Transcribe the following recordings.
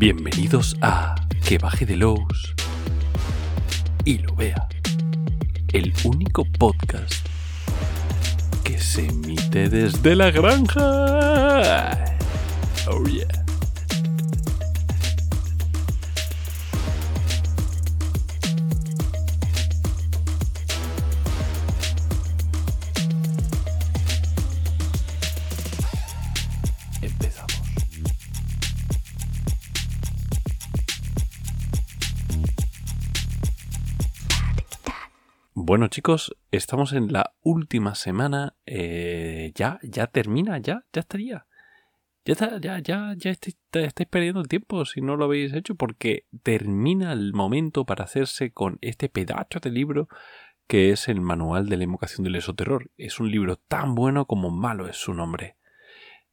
Bienvenidos a Que baje de los y lo vea. El único podcast que se emite desde la granja. Oh yeah. Bueno chicos, estamos en la última semana. eh, ya, ya termina, ya, ya estaría. Ya está, ya, ya, ya estáis, perdiendo el tiempo si no lo habéis hecho, porque termina el momento para hacerse con este pedazo de libro que es el Manual de la Invocación del Esoterror. Es un libro tan bueno como malo es su nombre.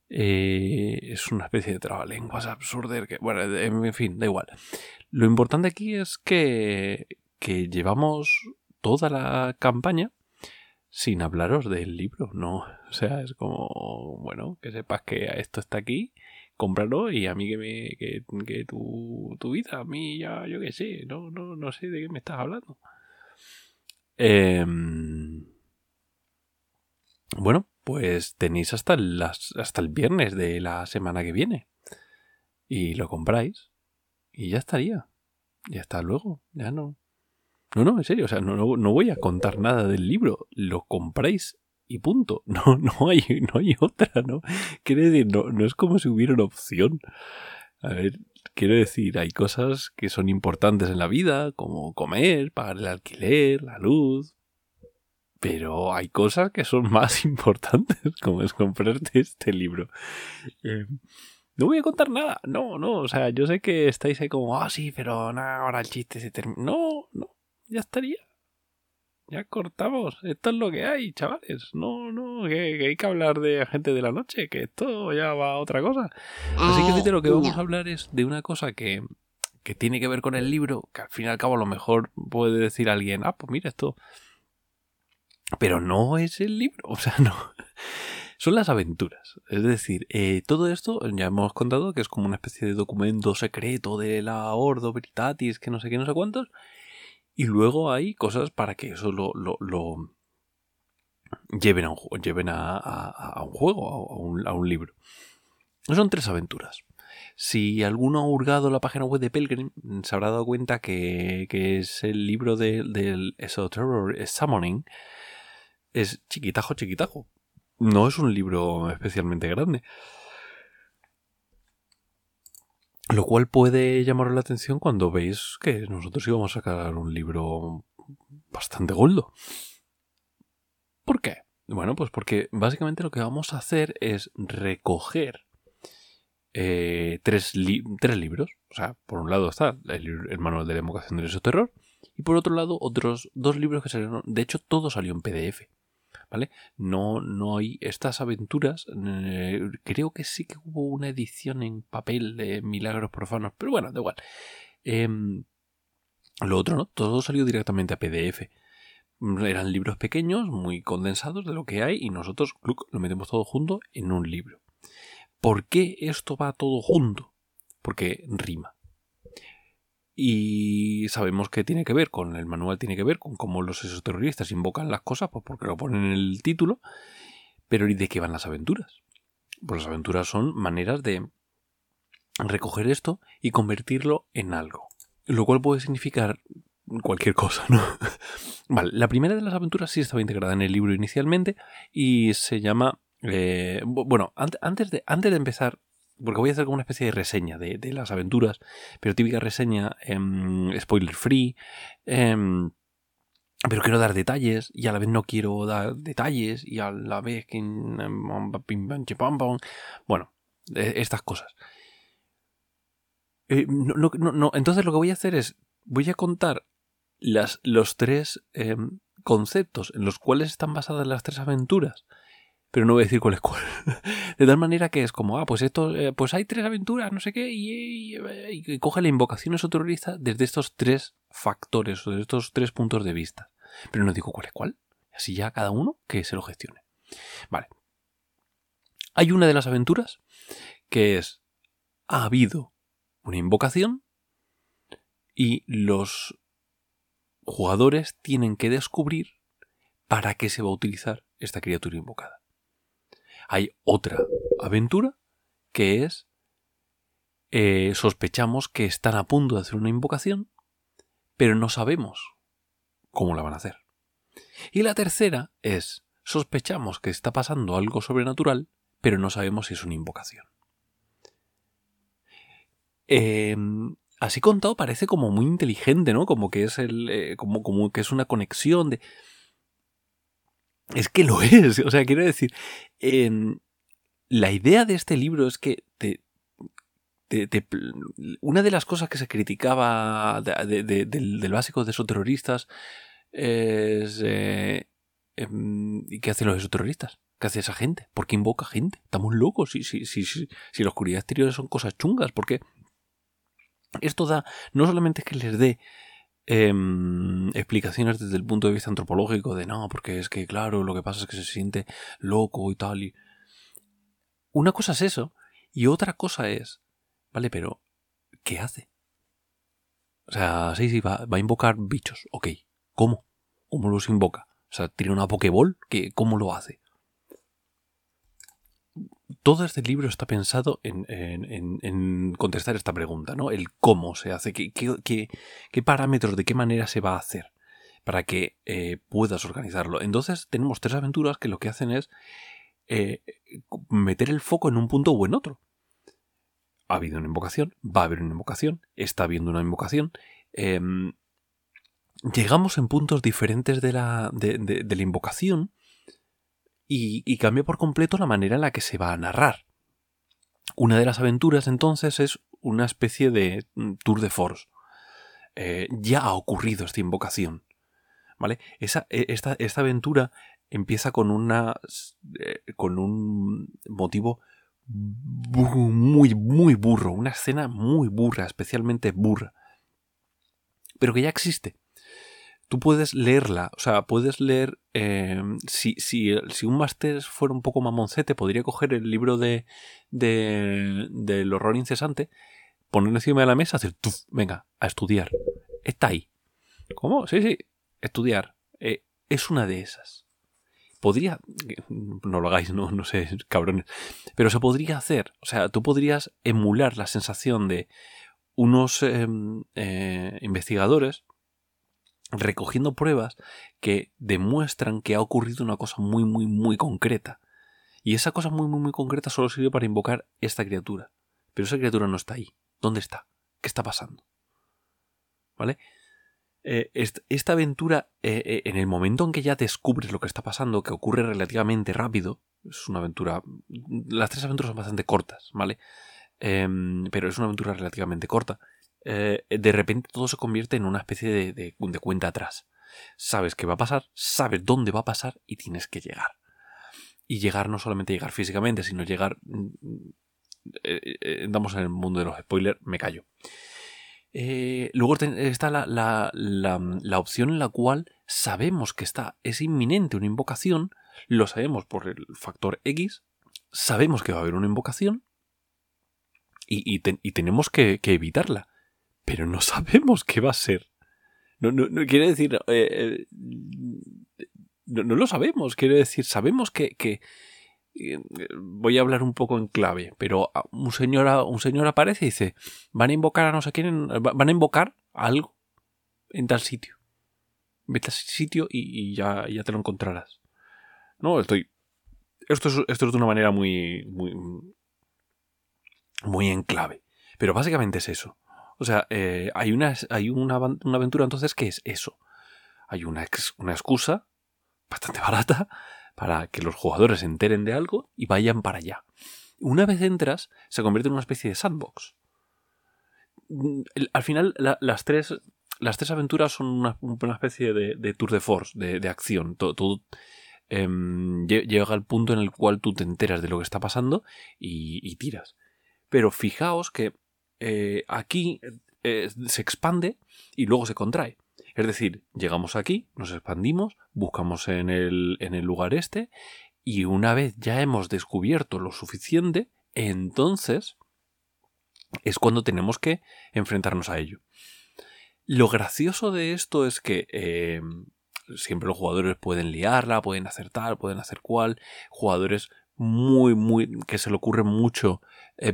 Eh, es una especie de trabalenguas absurdo que, bueno, en fin, da igual. Lo importante aquí es que, que llevamos toda la campaña sin hablaros del libro, ¿no? O sea, es como, bueno, que sepas que esto está aquí, cómpralo y a mí que me, que, que tu, tu vida, a mí ya, yo qué sé, no, no, no sé de qué me estás hablando. Em, bueno, pues tenéis hasta, hasta el viernes de la semana que viene. Y lo compráis. Y ya estaría. Ya está luego. Ya no. No, no, en serio. O sea, no, no, no voy a contar nada del libro. Lo compráis y punto. No, no hay, no hay otra, ¿no? Quiere decir, no, no es como si hubiera una opción. A ver, quiero decir, hay cosas que son importantes en la vida, como comer, pagar el alquiler, la luz. Pero hay cosas que son más importantes, como es comprarte este libro. Eh, no voy a contar nada, no, no, o sea, yo sé que estáis ahí como, ah, sí, pero nada, ahora el chiste se termina. No, no, ya estaría. Ya cortamos, esto es lo que hay, chavales. No, no, que, que hay que hablar de gente de la noche, que esto ya va a otra cosa. Así que de lo que vamos a hablar es de una cosa que, que tiene que ver con el libro, que al fin y al cabo a lo mejor puede decir alguien, ah, pues mira esto. Pero no es el libro, o sea, no. Son las aventuras. Es decir, eh, todo esto ya hemos contado que es como una especie de documento secreto de la Ordo Veritatis, que no sé qué, no sé cuántos. Y luego hay cosas para que eso lo, lo, lo lleven, a un, lleven a, a- un juego, a un, a un libro. Son tres aventuras. Si alguno ha hurgado la página web de Pelgrim, se habrá dado cuenta que, que es el libro de- del Esoterror Summoning. Es chiquitajo, chiquitajo. No es un libro especialmente grande. Lo cual puede llamar la atención cuando veis que nosotros íbamos a sacar un libro bastante gordo. ¿Por qué? Bueno, pues porque básicamente lo que vamos a hacer es recoger eh, tres, tres libros. O sea, por un lado está el manual de la invocación del esoterror y por otro lado otros dos libros que salieron. De hecho, todo salió en PDF. ¿Vale? No, no hay estas aventuras. eh, creo que sí que hubo una edición en papel de Milagros Profanos, pero bueno, da igual. Em, lo otro no, todo salió directamente a PDF. Mm, Eran libros pequeños, muy condensados de lo que hay, y nosotros cluc, lo metemos todo junto en un libro. ¿Por qué esto va todo junto? Porque rima. Y sabemos que tiene que ver con el manual, tiene que ver con cómo los esoterroristas invocan las cosas, pues porque lo ponen en el título. Pero ¿y de qué van las aventuras? Pues las aventuras son maneras de recoger esto y convertirlo en algo. Lo cual puede significar cualquier cosa, ¿no? Vale, la primera de las aventuras sí estaba integrada en el libro inicialmente y se llama... eh, bu- bueno, ant- antes de, antes de empezar, porque voy a hacer como una especie de reseña de, las aventuras, pero típica reseña em, spoiler free, em, pero quiero dar detalles y a la vez no quiero dar detalles y a la vez que... em. Bueno, eh, estas cosas. Eh, no, no, entonces lo que voy a hacer es, voy a contar las, los tres conceptos en los cuales están basadas las tres aventuras, pero no voy a decir cuál es cuál. De tal manera que es como, ah, pues esto, eh, pues hay tres aventuras, no sé qué, y, y- coge la invocación esoterrorista desde estos tres factores o desde estos tres puntos de vista. Pero no digo cuál es cuál. Así ya cada uno que se lo gestione. Vale. Hay una de las aventuras que es, ha habido una invocación y los jugadores tienen que descubrir para qué se va a utilizar esta criatura invocada. Hay otra aventura que es eh, sospechamos que están a punto de hacer una invocación, pero no sabemos cómo la van a hacer. Y la tercera es sospechamos que está pasando algo sobrenatural, pero no sabemos si es una invocación. Em, así contado parece como muy inteligente, ¿no? Como que es el. Eh, como, como que es una conexión de. Es que lo es. O sea, quiero decir. Em, la idea de este libro es que te, una de las cosas que se criticaba del, básico de esos terroristas es eh, em, ¿y qué hacen los esoterroristas? ¿Qué hace esa gente? ¿Por qué invoca gente? Estamos locos si, si, si, si, si la oscuridad exterior son cosas chungas. Porque esto da, no solamente es que les dé em, explicaciones desde el punto de vista antropológico de no, porque es que claro, lo que pasa es que se siente loco y tal. Y... Una cosa es eso, y otra cosa es, vale, pero ¿qué hace? O sea, sí, sí, va, va a invocar bichos, ok. ¿Cómo? ¿Cómo los invoca? O sea, ¿tiene una Pokéball? ¿Qué, ¿Cómo lo hace? Todo este libro está pensado en, contestar esta pregunta, ¿no? El cómo se hace, qué, qué, parámetros, de qué manera se va a hacer para que eh, puedas organizarlo. Entonces tenemos tres aventuras que lo que hacen es eh, meter el foco en un punto o en otro. Ha habido una invocación, va a haber una invocación, está habiendo una invocación. Em, llegamos en puntos diferentes de la, de la invocación y, cambia por completo la manera en la que se va a narrar. Una de las aventuras entonces es una especie de mm, tour de force. Eh, ya ha ocurrido esta invocación. ¿Vale? Esa, e, esta, esta, aventura empieza con una. Eh, con un motivo muy, muy burro. Una escena muy burra, especialmente burra. Pero que ya existe tú puedes leerla, o sea, puedes leer, eh, si, si, si, un máster fuera un poco mamoncete, podría coger el libro de, de del horror incesante, ponerlo encima de la mesa, hacer, tuf, venga, a estudiar. Está ahí. ¿Cómo? Sí, sí, estudiar. Eh, es una de esas. Podría, no lo hagáis, no, no sé, cabrones, pero se podría hacer, o sea, tú podrías emular la sensación de unos em, eh, investigadores recogiendo pruebas que demuestran que ha ocurrido una cosa muy, muy, muy concreta. Y esa cosa muy, muy, muy concreta solo sirve para invocar esta criatura. Pero esa criatura no está ahí. ¿Dónde está? ¿Qué está pasando? ¿Vale? Eh, esta aventura, eh, eh, en el momento en que ya descubres lo que está pasando, que ocurre relativamente rápido, es una aventura... Las tres aventuras son bastante cortas, ¿vale? Em, pero es una aventura relativamente corta. Eh, de repente todo se convierte en una especie de, de, cuenta atrás. Sabes qué va a pasar, sabes dónde va a pasar y tienes que llegar. Y llegar no solamente llegar físicamente, sino llegar... Mm, eh, andamos en el mundo de los spoilers, me callo. Eh, luego está la, la, la, opción en la cual sabemos que está, es inminente una invocación, lo sabemos por el factor X, sabemos que va a haber una invocación y, y, tenemos que, que, evitarla pero no sabemos qué va a ser. No, no, no quiere decir. Eh, eh, no, lo sabemos, quiere decir, sabemos que, que, eh, Voy a hablar un poco en clave, pero un señor, un señor aparece y dice: Van a invocar a no sé quién, van a invocar algo en tal sitio. Vete a ese sitio y, ya, ya te lo encontrarás. No, estoy. Esto es, esto es de una manera muy. muy. muy en clave. Pero básicamente es eso. O sea, eh, hay, una, hay una, aventura entonces que es eso. Hay una, una excusa bastante barata para que los jugadores se enteren de algo y vayan para allá. Una vez entras, se convierte en una especie de sandbox. Al final, las, tres, las tres aventuras son una, especie de, tour de force, de, acción. Todo, em, llega al punto en el cual tú te enteras de lo que está pasando y tiras. Pero fijaos que eh, aquí eh, se expande y luego se contrae. Es decir, llegamos aquí, nos expandimos, buscamos en el, en el lugar este y una vez ya hemos descubierto lo suficiente, entonces es cuando tenemos que enfrentarnos a ello. Lo gracioso de esto es que eh, siempre los jugadores pueden liarla, pueden hacer tal, pueden hacer cual. Jugadores muy, muy, que se le ocurre mucho,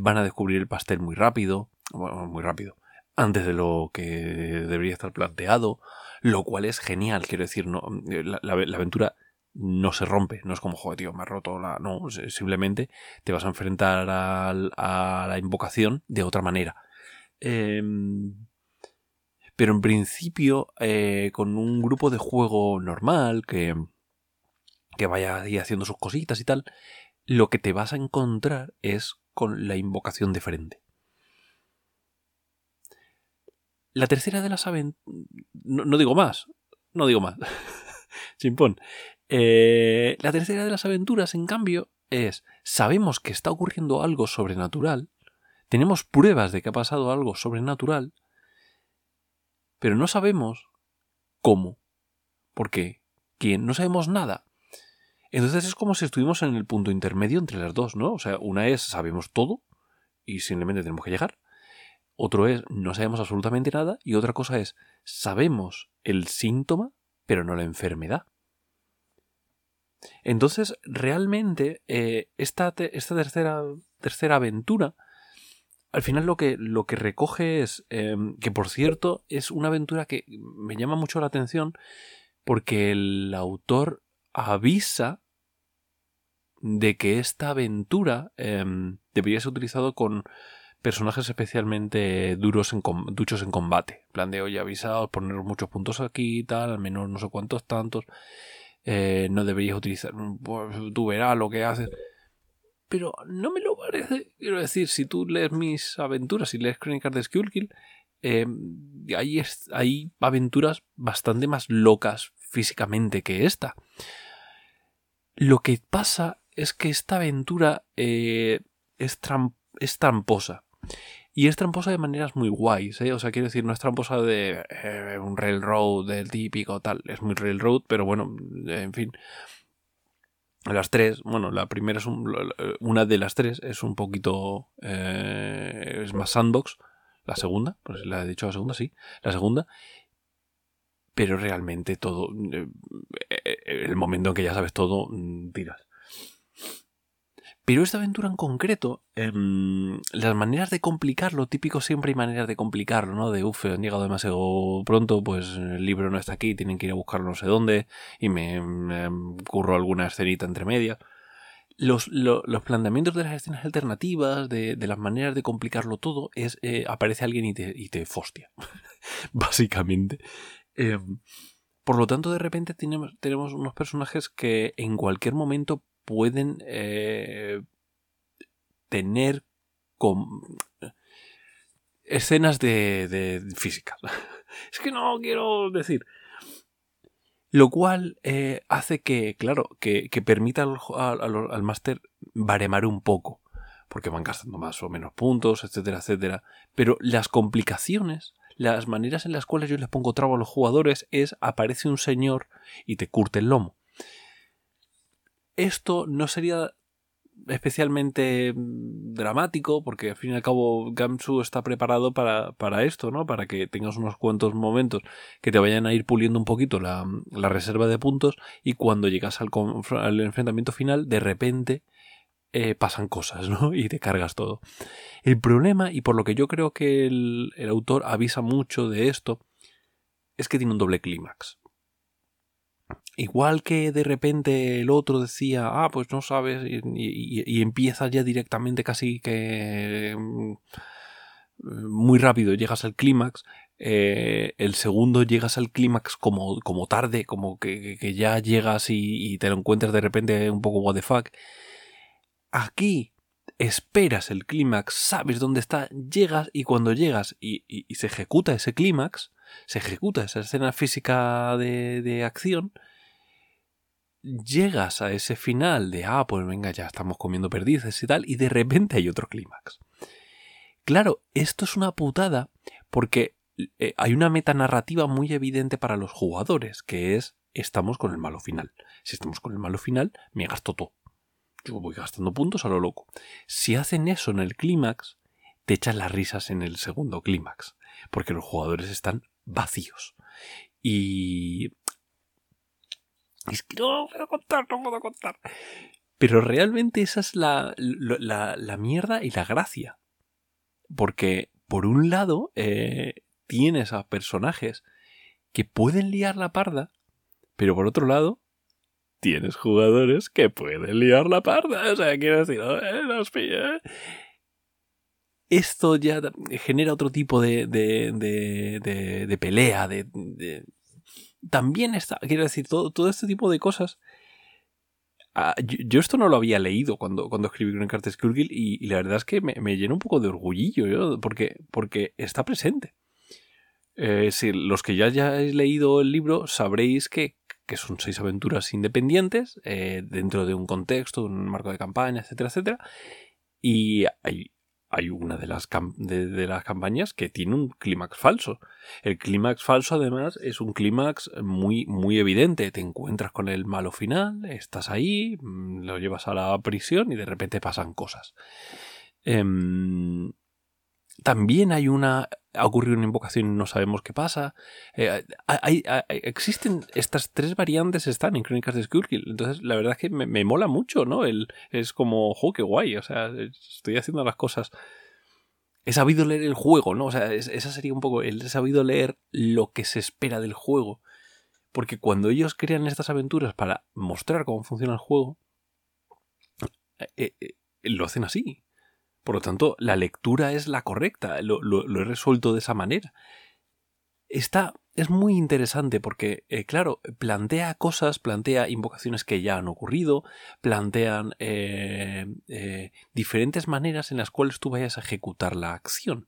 van a descubrir el pastel muy rápido, muy rápido, antes de lo que debería estar planteado, lo cual es genial, quiero decir, no, la, aventura no se rompe, no es como, joder, tío, me ha roto la... No, simplemente te vas a enfrentar a la invocación de otra manera. Em, pero en principio, eh, con un grupo de juego normal, que, que vaya ahí haciendo sus cositas y tal, lo que te vas a encontrar es con la invocación de frente. La tercera de las aventuras... No, digo más, no digo más. Chimpón. Eh, la tercera de las aventuras, en cambio, es, sabemos que está ocurriendo algo sobrenatural, tenemos pruebas de que ha pasado algo sobrenatural, pero no sabemos cómo, por qué, quién, no sabemos nada. Entonces es como si estuvimos en el punto intermedio entre las dos, ¿no? O sea, una es sabemos todo y simplemente tenemos que llegar. Otro es no sabemos absolutamente nada y otra cosa es sabemos el síntoma pero no la enfermedad. Entonces, realmente, eh, esta, esta tercera, tercera aventura al final lo que, lo que recoge es, em, que por cierto, es una aventura que me llama mucho la atención porque el autor avisa de que esta aventura em, debería ser utilizado con personajes especialmente duros en, duchos en combate. plan de, oye, avisados, poner muchos puntos aquí tal, al menos no sé cuántos tantos. Eh, no deberías utilizar, pues, tú verás lo que haces pero no me lo parece. Quiero decir, si tú lees mis aventuras y lees Crónicas de Skullkill, eh, hay, hay aventuras bastante más locas físicamente que esta. Lo que pasa es que esta aventura eh, es, es, tramposa. Y es tramposa de maneras muy guays, ¿eh? O sea, quiero decir, no es tramposa de eh, un railroad del típico tal. Es muy railroad, pero bueno, en fin. Las tres, bueno, la primera es una de las tres es un poquito eh, es más sandbox. La segunda, pues la he dicho la segunda, sí, la segunda. Pero realmente todo, eh, eh, el momento en que ya sabes todo, mm, tiras. Pero esta aventura en concreto, em, las maneras de complicarlo, típico siempre hay maneras de complicarlo, ¿no? De uff, han llegado demasiado pronto, pues el libro no está aquí, tienen que ir a buscarlo no sé dónde, y me, curro alguna escenita entre medias. Los, planteamientos de las escenas alternativas, de, las maneras de complicarlo todo, es eh, aparece alguien y te, y te fostia, básicamente. Em, por lo tanto, de repente tenemos, tenemos unos personajes que en cualquier momento pueden eh, tener escenas de, de física. es que no quiero decir. Lo cual eh, hace que, claro, que, permita al, máster baremar un poco. Porque van gastando más o menos puntos, etcétera, etcétera. Pero las complicaciones, las maneras en las cuales yo les pongo trabo a los jugadores es aparece un señor y te curte el lomo esto no sería especialmente dramático, porque al fin y al cabo Gamsu está preparado para, para, esto, ¿no? Para que tengas unos cuantos momentos que te vayan a ir puliendo un poquito la, la reserva de puntos y cuando llegas al, al enfrentamiento final, de repente eh, pasan cosas, ¿no? Y te cargas todo. El problema, y por lo que yo creo que el, el autor avisa mucho de esto, es que tiene un doble clímax. Igual que de repente el otro decía, ah, pues no sabes, y, empiezas ya directamente casi que mm, muy rápido, llegas al clímax, eh, el segundo llegas al clímax como, como tarde, como que, que ya llegas y, te lo encuentras de repente un poco what the fuck. Aquí esperas el clímax, sabes dónde está, llegas y cuando llegas y, y se ejecuta ese clímax, se ejecuta esa escena física de, de acción, llegas a ese final de, ah, pues venga, ya estamos comiendo perdices y tal, y de repente hay otro clímax. Claro, esto es una putada porque eh, hay una metanarrativa muy evidente para los jugadores, que es, estamos con el malo final. Si estamos con el malo final, me gasto todo. Yo voy gastando puntos a lo loco. Si hacen eso en el clímax, te echas las risas en el segundo clímax, porque los jugadores están vacíos. Y... Es que no puedo contar, no puedo contar. Pero realmente esa es la, la, mierda y la gracia. Porque, por un lado, eh, tienes a personajes que pueden liar la parda, pero por otro lado, tienes jugadores que pueden liar la parda. O sea, quiero decir, eh, Esto ya genera otro tipo de, de, de, pelea, de, También está, quiero decir, todo, todo este tipo de cosas Ah, yo, esto no lo había leído cuando, cuando escribí en Cartes y, y la verdad es que me, me llena un poco de orgullillo porque, porque está presente. Eh, si los que ya hayáis leído el libro sabréis que, que son seis aventuras independientes eh, dentro de un contexto, un marco de campaña, etcétera, etcétera. Y hay, hay una de las, de, las campañas que tiene un clímax falso. El clímax falso, además, es un clímax muy, muy evidente. Te encuentras con el malo final, estás ahí, mm, lo llevas a la prisión y de repente pasan cosas. Em, también hay una. Ha ocurrido una invocación y no sabemos qué pasa. Eh, existen estas tres variantes, están en Crónicas de Skullkill. Entonces, la verdad es que me, mola mucho, ¿no? El, es como, ¡jo, qué guay! O sea, estoy haciendo las cosas. He sabido leer el juego, ¿no? O sea, esa sería un poco. He sabido leer lo que se espera del juego. Porque cuando ellos crean estas aventuras para mostrar cómo funciona el juego, eh, eh, lo hacen así. Por lo tanto, la lectura es la correcta, lo, he resuelto de esa manera. Esta es muy interesante porque, eh, claro, plantea cosas, plantea invocaciones que ya han ocurrido, plantean eh, eh, diferentes maneras en las cuales tú vayas a ejecutar la acción.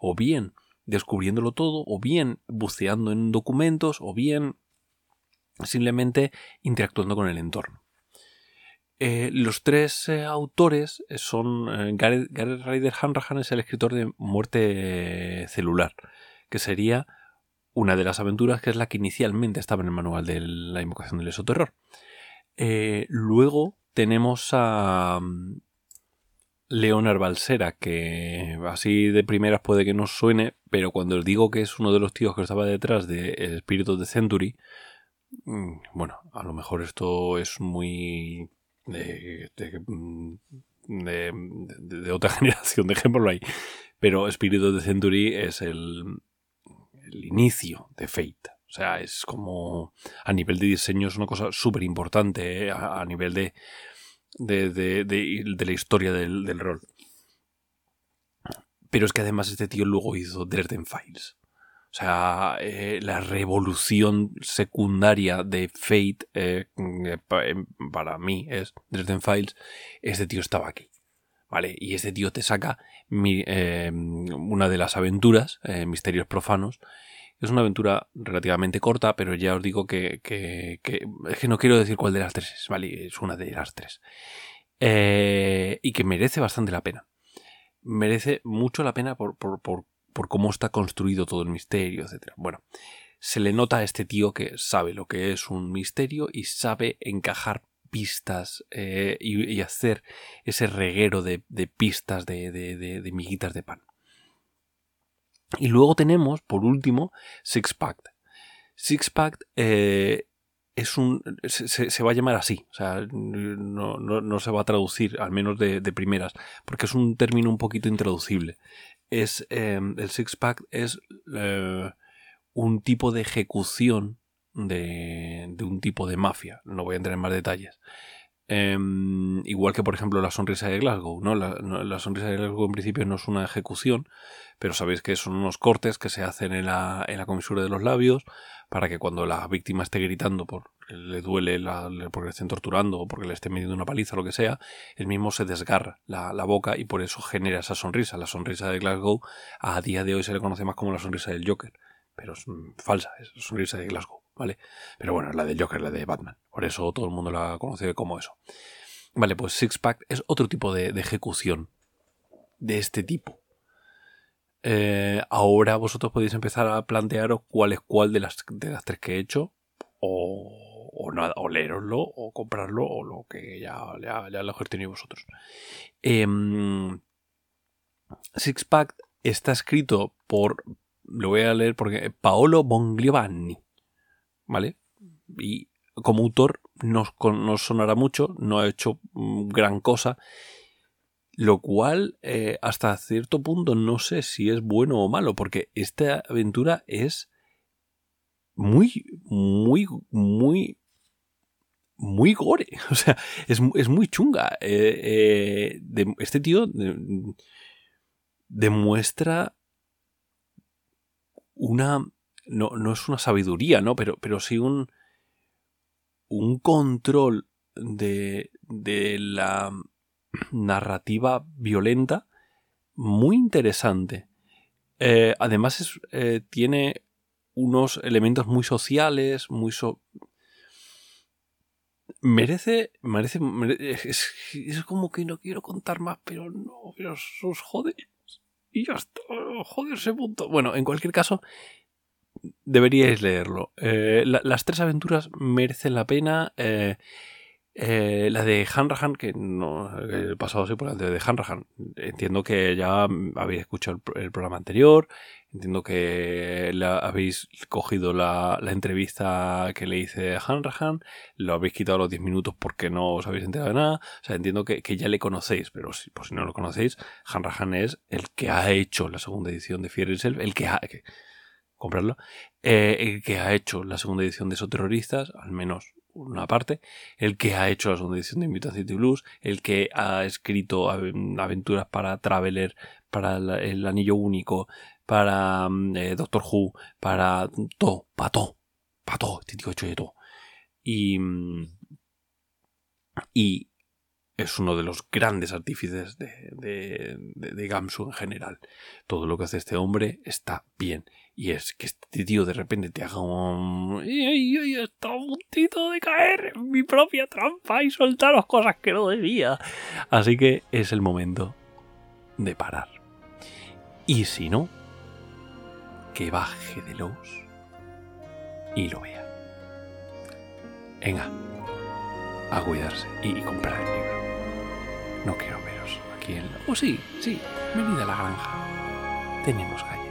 O bien descubriéndolo todo, o bien buceando en documentos, o bien simplemente interactuando con el entorno. Eh, los tres eh, autores son. Eh, Gareth, Ryder Hanrahan es el escritor de Muerte Celular, que sería una de las aventuras que es la que inicialmente estaba en el manual de la invocación del esoterror. luego tenemos a mm, Leonard Balsera, que así de primeras puede que no suene, pero cuando os digo que es uno de los tíos que estaba detrás de El Espíritu de Century, mm, bueno, a lo mejor esto es muy Mm, de, de, otra generación, dejémoslo ahí. Pero Espíritu de Century es el, el inicio de Fate. O sea, es como a nivel de diseño es una cosa súper importante ¿eh? a, nivel de, de, de, de, la historia del, del, rol. Pero es que además este tío luego hizo Dresden Files. O sea, eh, la revolución secundaria de Fate eh, eh, para mí es Dresden Files. Este tío estaba aquí. ¿Vale? Y este tío te saca una de las aventuras, Misterios Profanos. Es una aventura relativamente corta, pero ya os digo que, que, es que no quiero decir cuál de las tres es, ¿vale? Es una de las tres. y que merece bastante la pena. Merece mucho la pena por, por, por por cómo está construido todo el misterio, etc. Bueno, se le nota a este tío que sabe lo que es un misterio y sabe encajar pistas eh, y, hacer ese reguero de, pistas de, de, miguitas de pan. Y luego tenemos, por último, Six Pack. Six Pack eh, es un. Se, va a llamar así. O sea, no, se va a traducir, al menos de, primeras, porque es un término un poquito intraducible es em, el six pack es eh, un tipo de ejecución de, un tipo de mafia. No voy a entrar en más detalles. Em, igual que por ejemplo la sonrisa de Glasgow, ¿no? La, sonrisa de Glasgow en principio no es una ejecución, pero sabéis que son unos cortes que se hacen en la, en la comisura de los labios para que cuando la víctima esté gritando por le duele la, porque le estén torturando o porque le estén metiendo una paliza lo que sea, el mismo se desgarra la, boca y por eso genera esa sonrisa. La sonrisa de Glasgow a día de hoy se le conoce más como la sonrisa del Joker, pero es mm, falsa, es la sonrisa de Glasgow, ¿vale? Pero bueno, la del Joker, la de Batman, por eso todo el mundo la conoce como eso. Vale, pues Six Pack es otro tipo de, ejecución de este tipo. Eh, ahora vosotros podéis empezar a plantearos cuál es cuál de las, de las tres que he hecho o o, nada, o leeroslo o comprarlo o lo que ya, ya, ya lo tenéis vosotros. Em, Six Pack está escrito por, lo voy a leer porque, Paolo Bongliovanni, ¿vale? Y como autor no, no sonará mucho, no ha hecho mm, gran cosa, lo cual eh, hasta cierto punto no sé si es bueno o malo, porque esta aventura es muy, muy, muy, muy gore. O sea, es, muy chunga. Eh, eh, este tío demuestra una... No, no, es una sabiduría, ¿no? Pero, pero sí un, un control de, de la narrativa violenta muy interesante. Eh, además tiene unos elementos muy sociales, muy... merece, merece, es, como que no quiero contar más, pero no, pero os jode. Y ya está, joderse punto. Bueno, en cualquier caso, deberíais leerlo. Eh, las tres aventuras merecen la pena. Eh, eh, la de Hanrahan, que no he pasado así por la de Hanrahan. Entiendo que ya habéis escuchado el, programa anterior. Entiendo que habéis cogido la, entrevista que le hice a Hanrahan. Lo habéis quitado los 10 minutos porque no os habéis enterado de nada. O sea, entiendo que, ya le conocéis, pero si, por si no lo conocéis, Hanrahan es el que ha hecho la segunda edición de Fear Itself, el que ha. Comprarlo, eh, el que ha hecho la segunda edición de esos terroristas, al menos una parte, el que ha hecho la segunda edición de Invitación City Blues, el que ha escrito aventuras para Traveler, para el Anillo Único, para mm, eh, Doctor Who, para todo, para todo, para todo, este tío ha hecho de todo. Y, mm, y es uno de los grandes artífices de, de, de Gamsu en general. Todo lo que hace este hombre está bien. Y es que este tío de repente te haga un... ¡Y, está a puntito de caer en mi propia trampa y soltar cosas que no debía! Así que es el momento de parar. Y si no, que baje de los y lo vea. Venga, a cuidarse y, comprar el libro. No quiero veros aquí en... Oh sí, sí, venid a la granja. Tenemos gallo.